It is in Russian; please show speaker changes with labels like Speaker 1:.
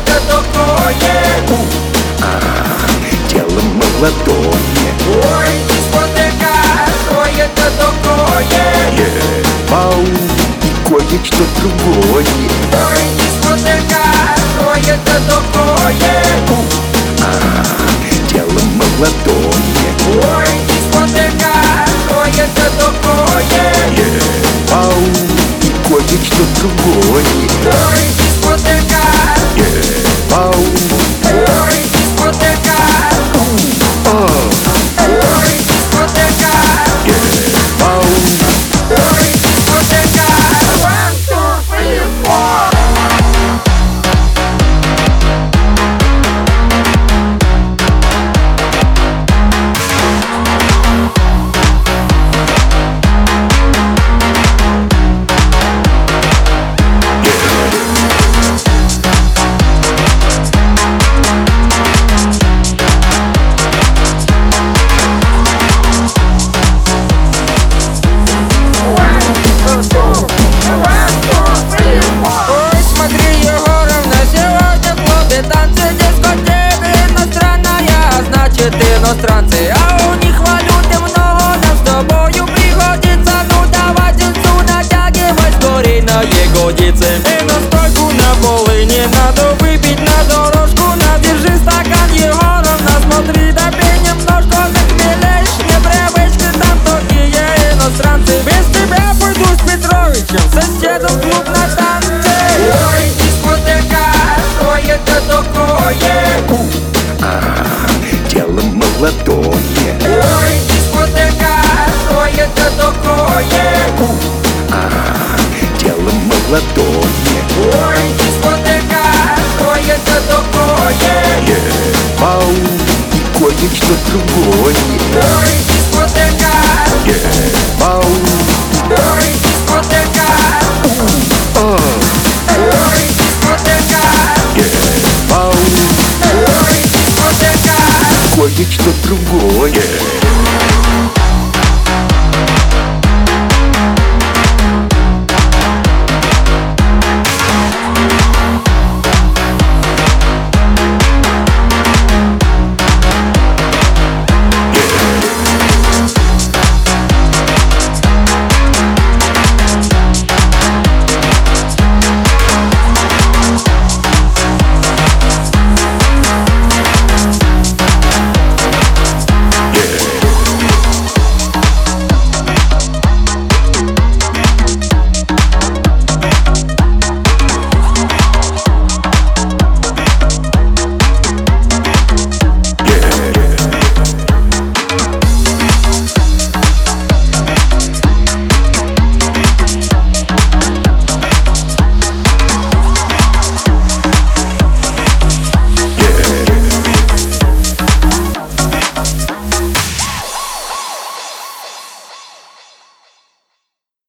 Speaker 1: это такое? А, дело молодое.
Speaker 2: Ой, дискотека, что это такое?
Speaker 1: Е, пау и кое-что другое.
Speaker 2: Ой, дискотека, что это такое?
Speaker 1: А, молодое.
Speaker 2: Ой, дискотека, что это такое?
Speaker 1: Е, пау и кое-что другое.
Speaker 2: Ой, дискотека
Speaker 1: yeah. Бау
Speaker 2: значит иностранцы, а у них валюты много, нам с тобою пригодится, ну давай тельцу натягивай скорей на ягодицы. И настойку на полыни надо выпить на дорожку, надержи стакан, Егоровна, смотри, допей немножко, захмелеешь, непривычки там такие иностранцы. Без тебя пойду с Петровичем, соседом клуб на танцы.
Speaker 1: Молодое
Speaker 2: Ой, дискотека, что это такое?
Speaker 1: Дело молодое
Speaker 2: Ой, дискотека, что это такое?
Speaker 1: yeah. Бау и кое-что другое
Speaker 2: Ой, дискотека,
Speaker 1: yeah. Бау
Speaker 2: ой, дискотека,
Speaker 1: кое-что другое.